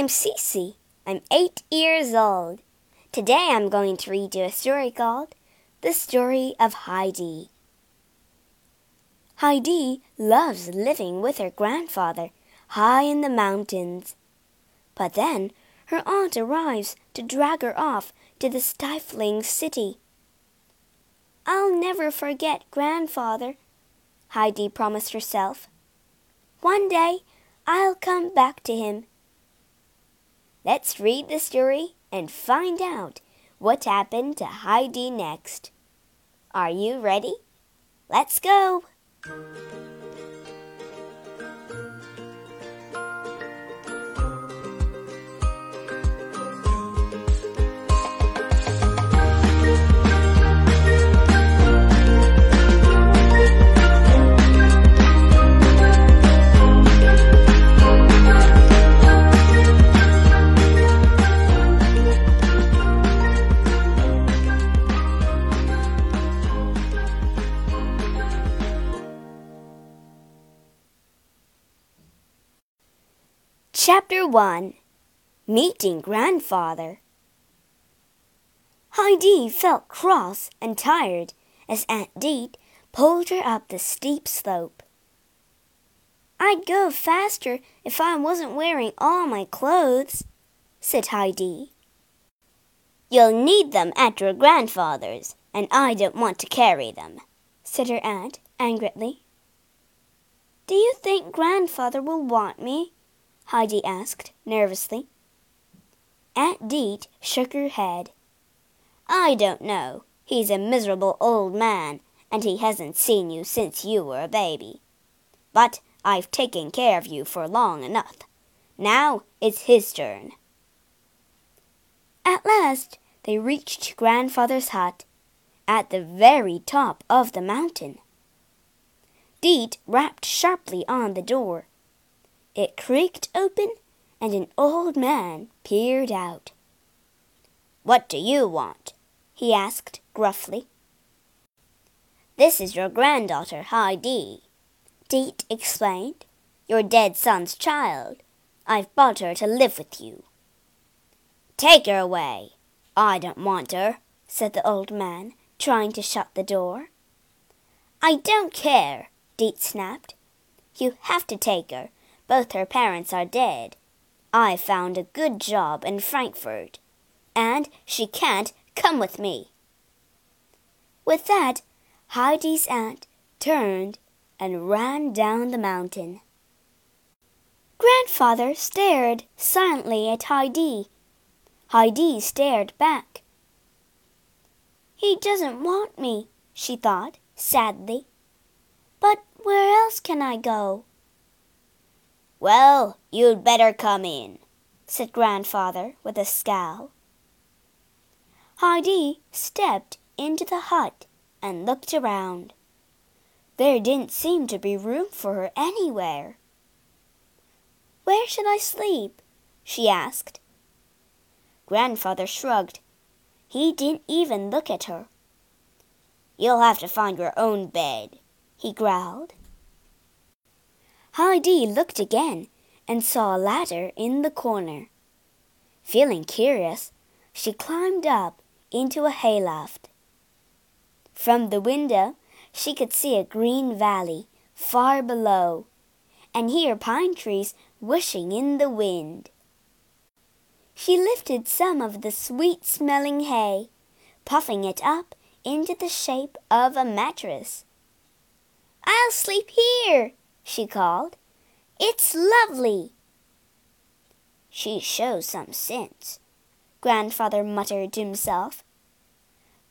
I'm Cece. I'm eight years old. Today I'm going to read you a story called The Story of Heidi. Heidi loves living with her grandfather high in the mountains. But then her aunt arrives to drag her off to the stifling city. I'll never forget grandfather, Heidi promised herself. One day I'll come back to him. Let's read the story and find out what happened to Heidi next. Are you ready? Let's go! 1 Meeting Grandfather Heidi felt cross and tired as Aunt Dete pulled her up the steep slope. I'd go faster if I wasn't wearing all my clothes, said Heidi. You'll need them at your grandfather's, and I don't want to carry them, said her aunt angrily. Do you think grandfather will want me? Heidi asked nervously. Aunt Dete shook her head. I don't know. He's a miserable old man, and he hasn't seen you since you were a baby. But I've taken care of you for long enough. Now it's his turn. At last they reached Grandfather's hut, at the very top of the mountain. Dete rapped sharply on the door. It creaked open, and an old man peered out. What do you want? he asked gruffly. This is your granddaughter, Heidi, Dete explained. Your dead son's child. I've bought her to live with you. Take her away. I don't want her, said the old man, trying to shut the door. I don't care, Dete snapped. You have to take her, both her parents are dead. I found a good job in Frankfurt, and she can't come with me. With that, Heidi's aunt turned and ran down the mountain. Grandfather stared silently at Heidi. Heidi stared back. He doesn't want me, she thought sadly. But where else can I go? Well, you'd better come in, said Grandfather with a scowl. Heidi stepped into the hut and looked around. There didn't seem to be room for her anywhere. Where should I sleep? she asked. Grandfather shrugged. He didn't even look at her. You'll have to find your own bed, he growled. Heidi looked again and saw a ladder in the corner. Feeling curious, she climbed up into a hayloft. From the window, she could see a green valley far below and hear pine trees whooshing in the wind. She lifted some of the sweet smelling hay, puffing it up into the shape of a mattress. I'll sleep here, she called. It's lovely. She shows some sense, Grandfather muttered to himself.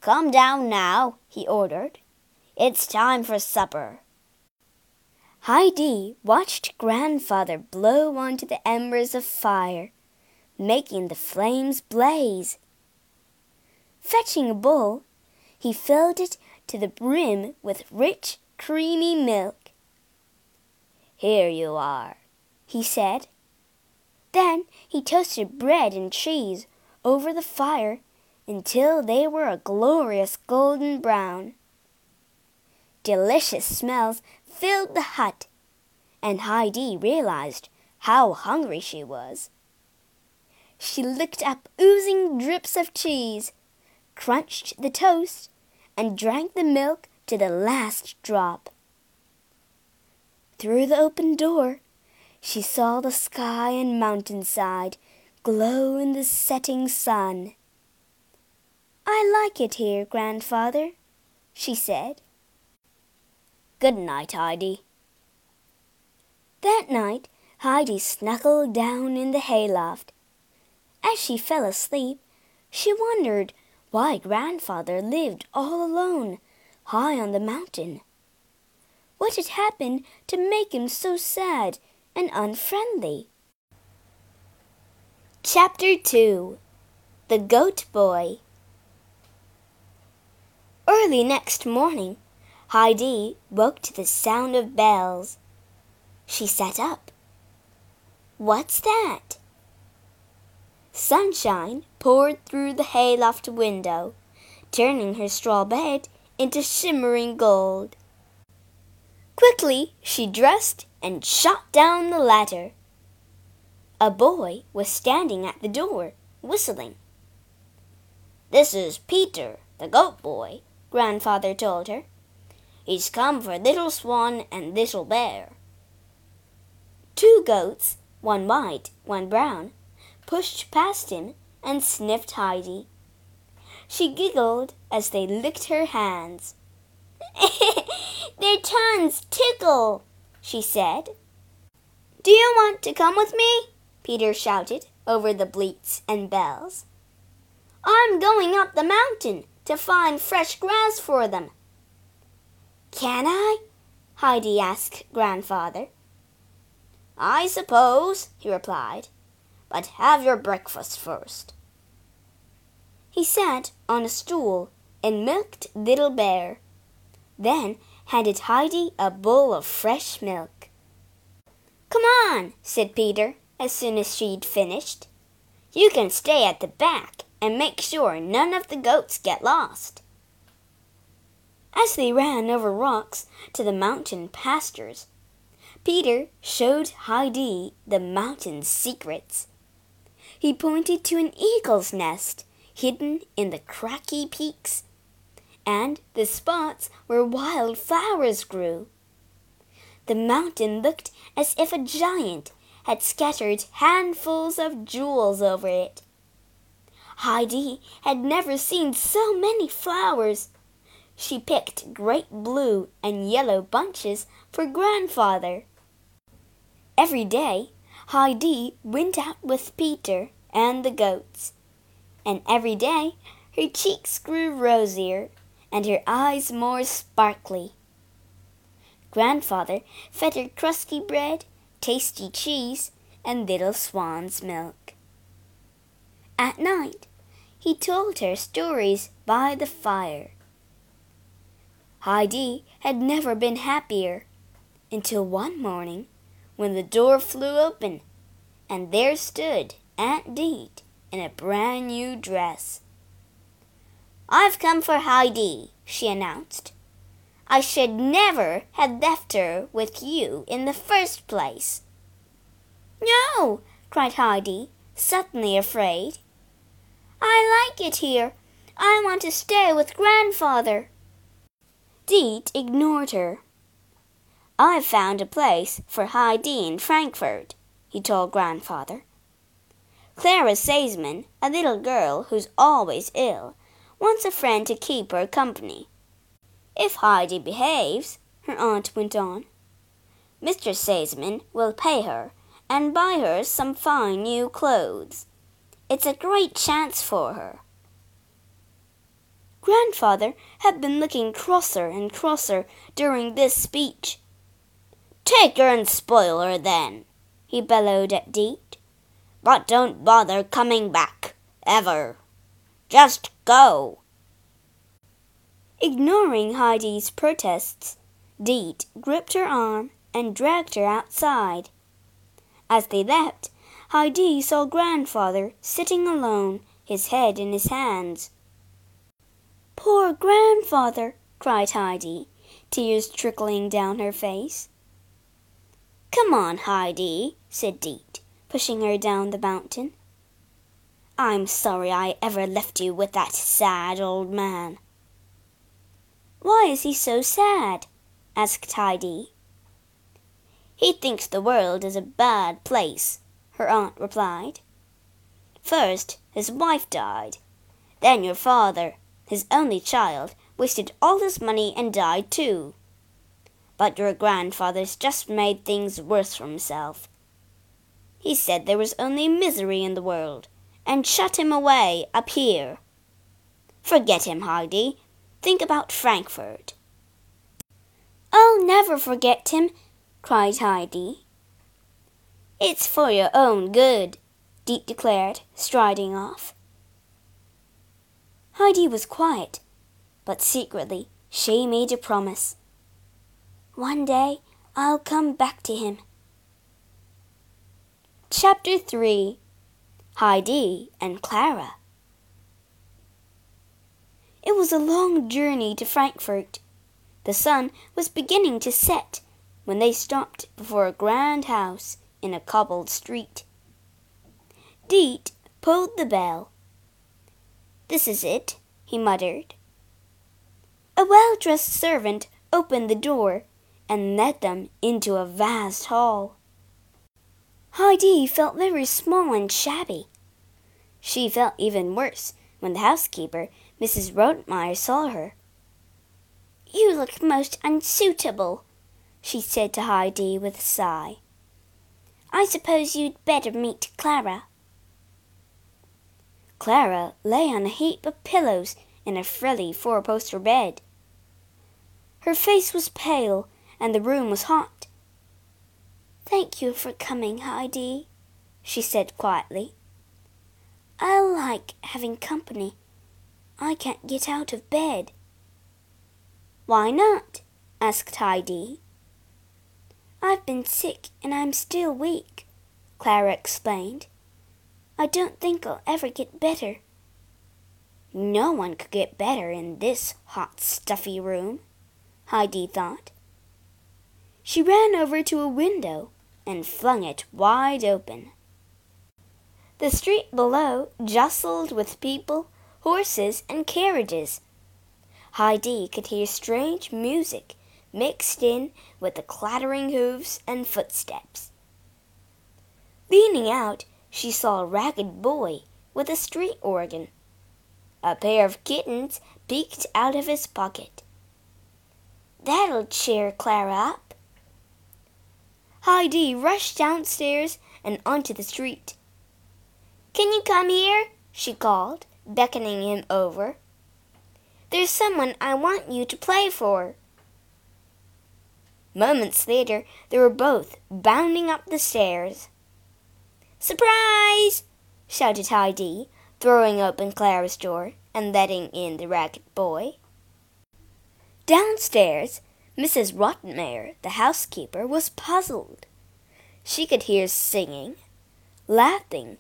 Come down now, he ordered. It's time for supper. Heidi watched Grandfather blow onto the embers of fire, making the flames blaze. Fetching a bowl, he filled it to the brim with rich, creamy milk. Here you are, he said. Then he toasted bread and cheese over the fire until they were a glorious golden brown. Delicious smells filled the hut, and Heidi realized how hungry she was. she licked up oozing drips of cheese, crunched the toast, and drank the milk to the last drop. Through the open door, she saw the sky and mountainside glow in the setting sun. I like it here, grandfather, she said. Good night, Heidi. That night, Heidi snuggled down in the hayloft. As she fell asleep, she wondered why grandfather lived all alone, high on the mountain. What had happened to make him so sad and unfriendly? Chapter 2 The Goat Boy Early next morning, Heidi woke to the sound of bells. She sat up. What's that? Sunshine poured through the hayloft window, turning her straw bed into shimmering gold. Quickly she dressed and shot down the ladder. A boy was standing at the door, whistling. This is Peter, the goat boy, grandfather told her. He's come for Little Swan and Little Bear. Two goats, one white, one brown, pushed past him and sniffed Heidi. She giggled as they licked her hands. Their tongues tickle, she said. Do you want to come with me? Peter shouted over the bleats and bells. I'm going up the mountain to find fresh grass for them. Can I? Heidi asked Grandfather. I suppose, he replied but have your breakfast first. He sat on a stool and milked Little Bear, then handed Heidi a bowl of fresh milk. Come on, said Peter as soon as she'd finished. You can stay at the back and make sure none of the goats get lost. As they ran over rocks to the mountain pastures, Peter showed Heidi the mountain's secrets he pointed to an eagle's nest hidden in the cracky peaks and the spots where wild flowers grew. The mountain looked as if a giant had scattered handfuls of jewels over it. Heidi had never seen so many flowers. She picked great blue and yellow bunches for grandfather. Every day Heidi went out with Peter and the goats, and every day her cheeks grew rosier and her eyes more sparkly. Grandfather fed her crusty bread, tasty cheese, and little swan's milk. At night, he told her stories by the fire. Heidi had never been happier until one morning when the door flew open, and there stood Aunt Dete in a brand new dress. I've come for Heidi, she announced. I should never have left her with you in the first place. No, cried Heidi, suddenly afraid. I like it here. I want to stay with grandfather. Dete ignored her. I've found a place for Heidi in Frankfurt, he told grandfather. Clara Sesemann, a little girl who's always ill, wants a friend to keep her company. If Heidi behaves, her aunt went on, Mr. Sesemann will pay her and buy her some fine new clothes. It's a great chance for her. Grandfather had been looking crosser and crosser during this speech. Take her and spoil her then, he bellowed at Dete. But don't bother coming back, ever. Just go. Ignoring Heidi's protests, Dete gripped her arm and dragged her outside. As they left, Heidi saw grandfather sitting alone, his head in his hands. Poor grandfather, cried Heidi, tears trickling down her face. Come on, Heidi, said Dete, pushing her down the mountain. I'm sorry I ever left you with that sad old man. Why is he so sad? asked Heidi. He thinks the world is a bad place, her aunt replied. First, his wife died. Then your father, his only child, wasted all his money and died too. But your grandfather's just made things worse for himself. He said there was only misery in the world, and shut him away up here. Forget him, Heidi. Think about Frankfurt. I'll never forget him, cried Heidi. It's for your own good, Dete declared, striding off. Heidi was quiet, but secretly she made a promise. One day I'll come back to him. Chapter 3 Heidi and Clara It was a long journey to Frankfurt. The sun was beginning to set when they stopped before a grand house in a cobbled street. Dete pulled the bell. This is it, he muttered. A well dressed servant opened the door and led them into a vast hall. Heidi felt very small and shabby. She felt even worse when the housekeeper, Mrs. Rottenmeier, saw her. You look most unsuitable, she said to Heidi with a sigh. I suppose you'd better meet Clara. Clara lay on a heap of pillows in a frilly four-poster bed. Her face was pale and the room was hot. Thank you for coming, Heidi, she said quietly. I like having company. I can't get out of bed. Why not? asked Heidi. I've been sick and I'm still weak, Clara explained. I don't think I'll ever get better. No one could get better in this hot, stuffy room, Heidi thought. She ran over to a window and flung it wide open. The street below jostled with people, horses, and carriages. Heidi could hear strange music mixed in with the clattering hoofs and footsteps. Leaning out, she saw a ragged boy with a street organ. A pair of kittens peeked out of his pocket. That'll cheer Clara up. Heidi rushed downstairs and onto the street. Can you come here? she called, beckoning him over. There's someone I want you to play for. Moments later, they were both bounding up the stairs. Surprise! shouted Heidi, throwing open Clara's door and letting in the ragged boy. Downstairs, Mrs. Rottenmeier, the housekeeper, was puzzled. She could hear singing, laughing,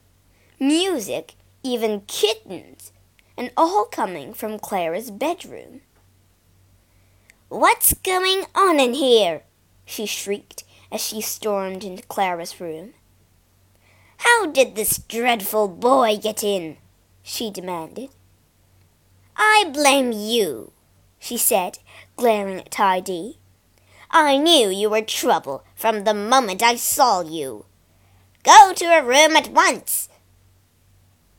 music, even kittens, and all coming from Clara's bedroom. What's going on in here? she shrieked as she stormed into Clara's room. How did this dreadful boy get in? she demanded. I blame you, she said, glaring at Heidi. I knew you were trouble from the moment I saw you. Go to your room at once.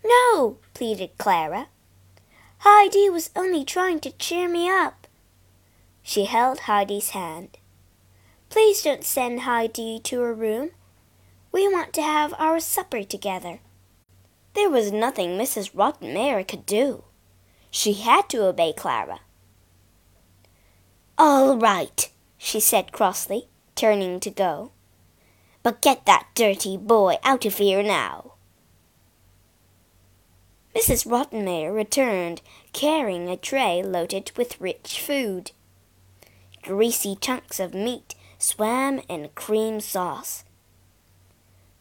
No, pleaded Clara. Heidi was only trying to cheer me up. She held Heidi's hand. Please don't send Heidi to her room. We want to have our supper together. There was nothing Mrs. Rottenmeier could do. She had to obey Clara. All right, she said crossly, turning to go. But get that dirty boy out of here now. Mrs. Rottenmeier returned, carrying a tray loaded with rich food. Greasy chunks of meat swam in cream sauce.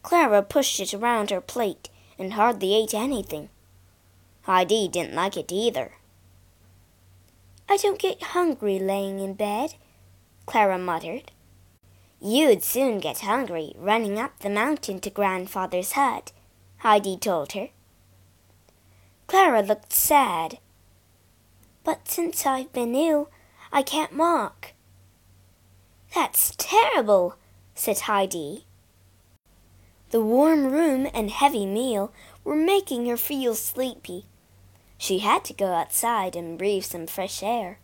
Clara pushed it around her plate and hardly ate anything. Heidi didn't like it either. I don't get hungry laying in bed, Clara muttered. You'd soon get hungry running up the mountain to grandfather's hut, Heidi told her. Clara looked sad. But since I've been ill, I can't walk. That's terrible, said Heidi. The warm room and heavy meal were making her feel sleepy. She had to go outside and breathe some fresh air.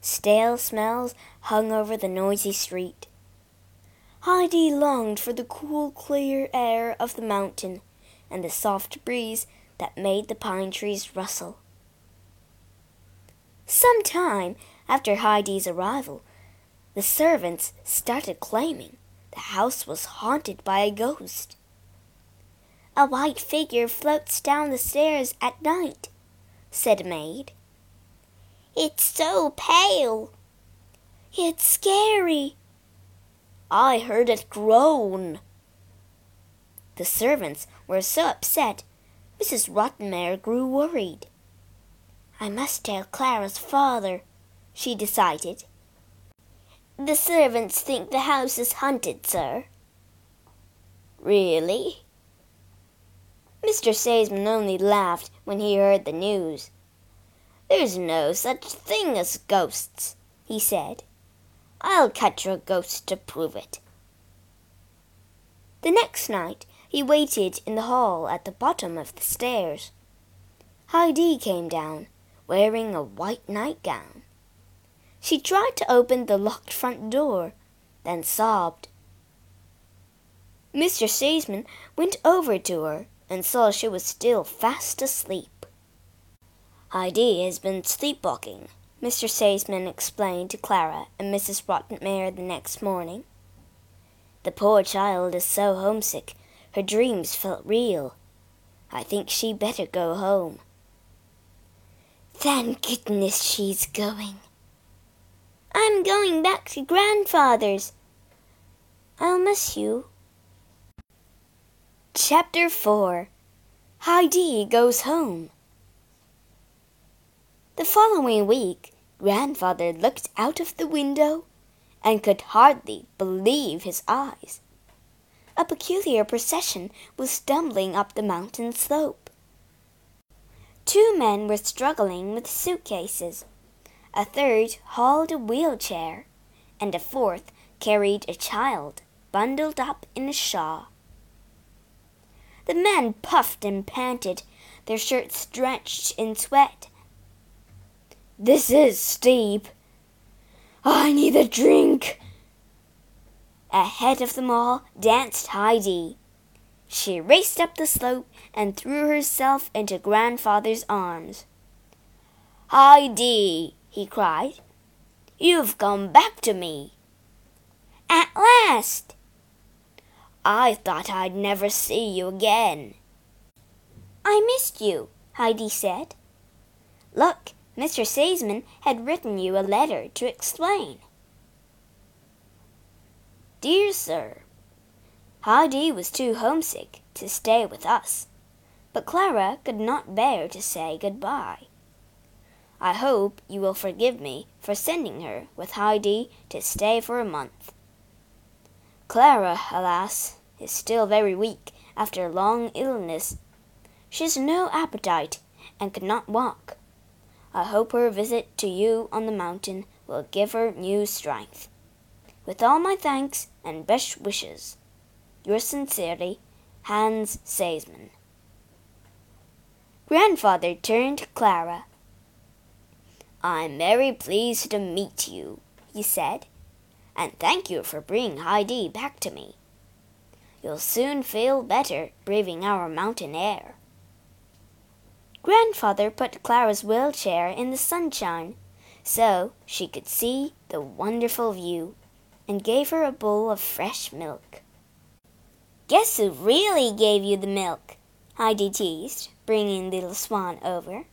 Stale smells hung over the noisy street. Heidi longed for the cool, clear air of the mountain and the soft breeze that made the pine trees rustle. Some time after Heidi's arrival, the servants started claiming the house was haunted by a ghost. A white figure floats down the stairs at night, said a maid. It's so pale. It's scary. I heard it groan. The servants were so upset, Mrs. Rottenmeier grew worried. I must tell Clara's father, she decided. The servants think the house is haunted, sir. Really? Mr. Sesemann only laughed when he heard the news. There's no such thing as ghosts, he said. I'll catch a ghost to prove it. The next night he waited in the hall at the bottom of the stairs. Heidi came down wearing a white nightgown. She tried to open the locked front door, then sobbed. Mr. Sesemann went over to her and saw she was still fast asleep. Heidi has been sleepwalking, Mr. Sesemann explained to Clara and Mrs. Rottenmeier the next morning. The poor child is so homesick, her dreams felt real. I think she better go home. Thank goodness she's going. I'm going back to grandfather's. I'll miss you. Chapter 4 Heidi Goes Home. The following week, grandfather looked out of the window and could hardly believe his eyes. A peculiar procession was stumbling up the mountain slope. Two men were struggling with suitcases. A third hauled a wheelchair, and a fourth carried a child bundled up in a shawl. The men puffed and panted, their shirts drenched in sweat. This is steep. I need a drink. Ahead of them all danced Heidi. She raced up the slope and threw herself into grandfather's arms. Heidi, he cried, you've come back to me. At last! I thought I'd never see you again. I missed you, Heidi said. Look, Mr. Sesemann had written you a letter to explain. Dear Sir, Heidi was too homesick to stay with us, but Clara could not bear to say good-bye. I hope you will forgive me for sending her with Heidi to stay for a month. Clara, alas, is still very weak after a long illness. She has no appetite and cannot walk. I hope her visit to you on the mountain will give her new strength. With all my thanks and best wishes. Yours sincerely, Hans Sesemann. Grandfather turned to Clara. I'm very pleased to meet you, he said, and thank you for bringing Heidi back to me. You'll soon feel better breathing our mountain air. Grandfather put Clara's wheelchair in the sunshine so she could see the wonderful view and gave her a bowl of fresh milk. Guess who really gave you the milk? Heidi teased, bringing Little Swan over.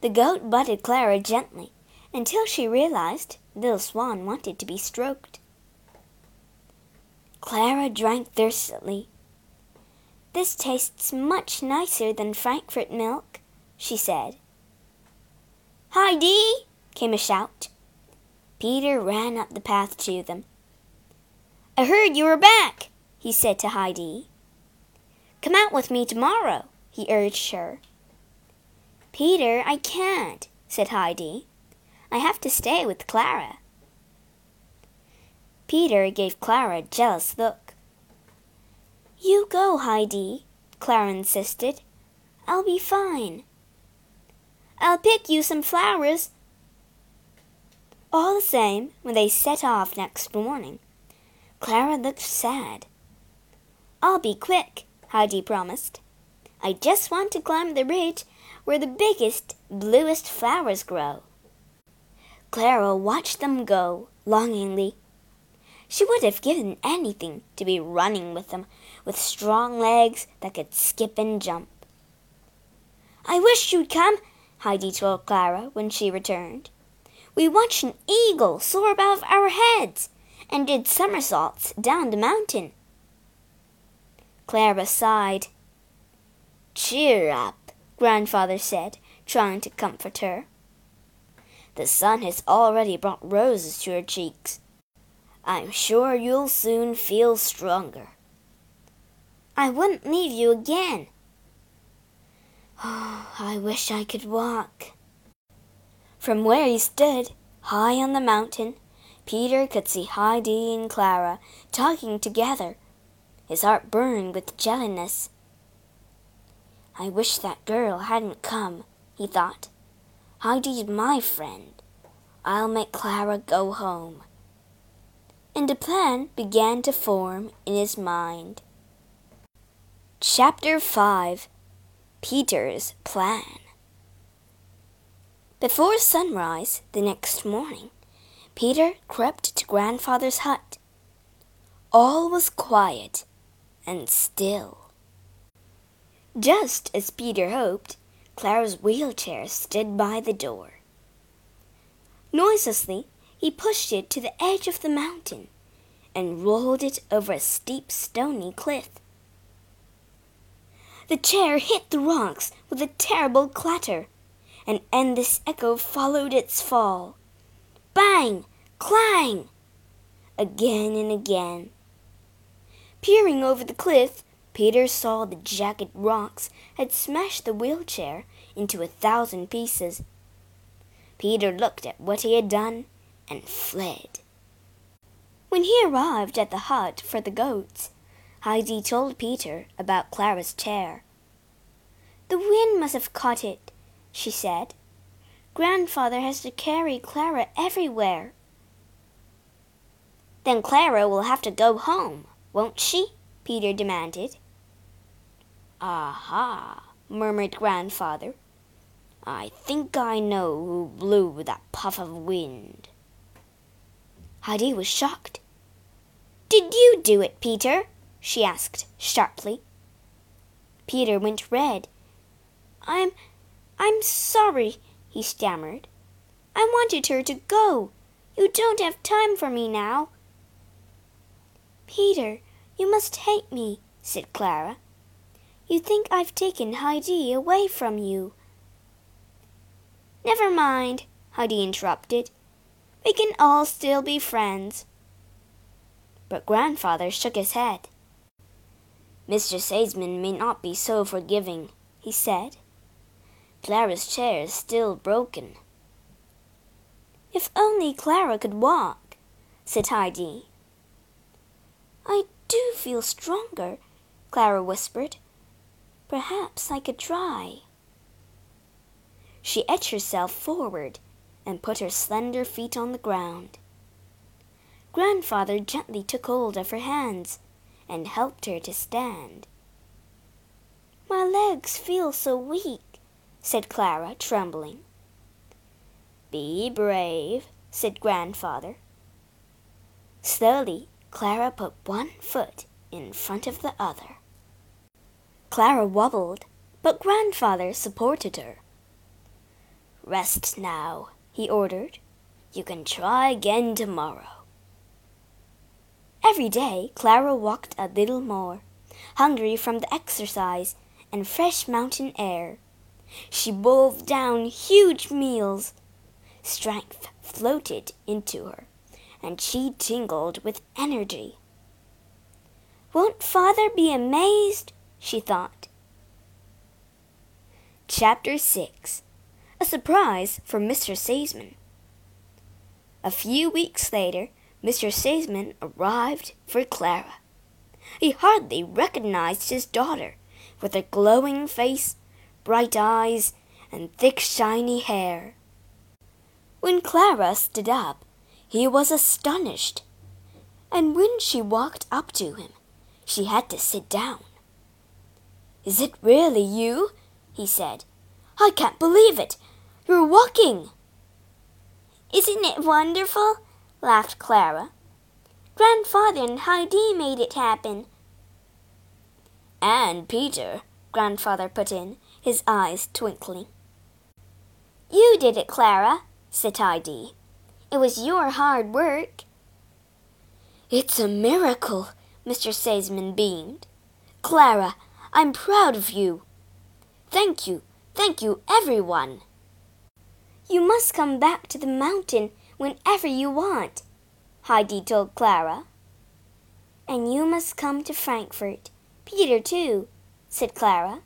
The goat butted Clara gently until she realized Little Swan wanted to be stroked. Clara drank thirstily. This tastes much nicer than Frankfurt milk, she said. Heidi! came a shout. Peter ran up the path to them. I heard you were back he said to Heidi. Come out with me tomorrow. he urged her. Peter, I can't, said Heidi. I have to stay with Clara. Peter gave Clara a jealous look. You go, Heidi, Clara insisted. I'll be fine. I'll pick you some flowers. All the same, when they set off next morning, Clara looked sad. I'll be quick, Heidi promised. I just want to climb the ridge where the biggest, bluest flowers grow. Clara watched them go longingly. She would have given anything to be running with them with strong legs that could skip and jump. I wish you'd come, Heidi told Clara when she returned. We watched an eagle soar above our heads and did somersaults down the mountain. Clara sighed. Cheer up, Grandfather said, trying to comfort her. The sun has already brought roses to your cheeks. I'm sure you'll soon feel stronger. I wouldn't leave you again. Oh, I wish I could walk. From where he stood, high on the mountain, Peter could see Heidi and Clara talking together. His heart burned with jealousy. I wish that girl hadn't come, he thought. Heidi's my friend. I'll make Clara go home. And a plan began to form in his mind. Chapter 5 Peter's Plan Before sunrise the next morning, Peter crept to Grandfather's hut. All was quiet and still. Just as Peter hoped, Clara's wheelchair stood by the door. Noiselessly, he pushed it to the edge of the mountain and rolled it over a steep stony cliff. The chair hit the rocks with a terrible clatter. and endless echo followed its fall. Bang! Clang! Again and again. Peering over the cliff, Peter saw the jagged rocks had smashed the wheelchair into a thousand pieces. Peter looked at what he had done and fled. When he arrived at the hut for the goats, Heidi told Peter about Clara's chair. The wind must have caught it, she said. Grandfather has to carry Clara everywhere. Then Clara will have to go home, won't she? Peter demanded. Aha, murmured Grandfather. I think I know who blew that puff of wind. Heidi was shocked. Did you do it, Peter? she asked sharply. Peter went red. I'm I'm sorry, he stammered. I wanted her to go. You don't have time for me now. Peter, you must hate me, said Clara. You think I've taken Heidi away from you. Never mind, Heidi interrupted. We can all still be friends. But grandfather shook his head. Mr. Sesemann may not be so forgiving, he said. Clara's chair is still broken. If only Clara could walk, said Heidi. I do feel stronger, Clara whispered. Perhaps I could try. She edged herself forward and put her slender feet on the ground. Grandfather gently took hold of her hands and helped her to stand. My legs feel so weak, said Clara, trembling. Be brave, said Grandfather. Slowly, Clara put one foot in front of the other. Clara wobbled, but Grandfather supported her. Rest now, he ordered. You can try again tomorrow. Every day Clara walked a little more, hungry from the exercise and fresh mountain air. She wolfed down huge meals. Strength floated into her, and she tingled with energy. Won't father be amazed? She thought. Chapter 6 A Surprise for Mr. Sesemann. A few weeks later, Mr. Sesemann arrived for Clara. He hardly recognized his daughter, with her glowing face, bright eyes, and thick shiny hair. When Clara stood up, he was astonished, and when she walked up to him, she had to sit down. Is it really you? he said. I can't believe it. You're walking. Isn't it wonderful? laughed Clara. Grandfather and Heidi made it happen. And Peter, Grandfather put in, his eyes twinkling. You did it, Clara, said Heidi. It was your hard work. It's a miracle, Mr. Sesemann beamed. Clara, I'm proud of you. Thank you, thank you, everyone. You must come back to the mountain whenever you want, Heidi told Clara. And you must come to Frankfurt. Peter, too, said Clara.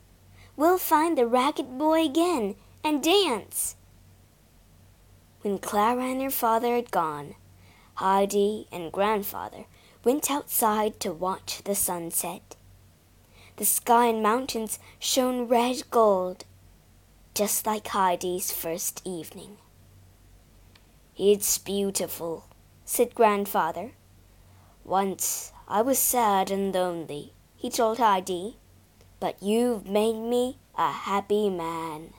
We'll find the ragged boy again and dance. When Clara and her father had gone, Heidi and grandfather went outside to watch the sunset. The sky and mountains shone red gold, just like Heidi's first evening. It's beautiful, said grandfather. Once I was sad and lonely, he told Heidi, but you've made me a happy man.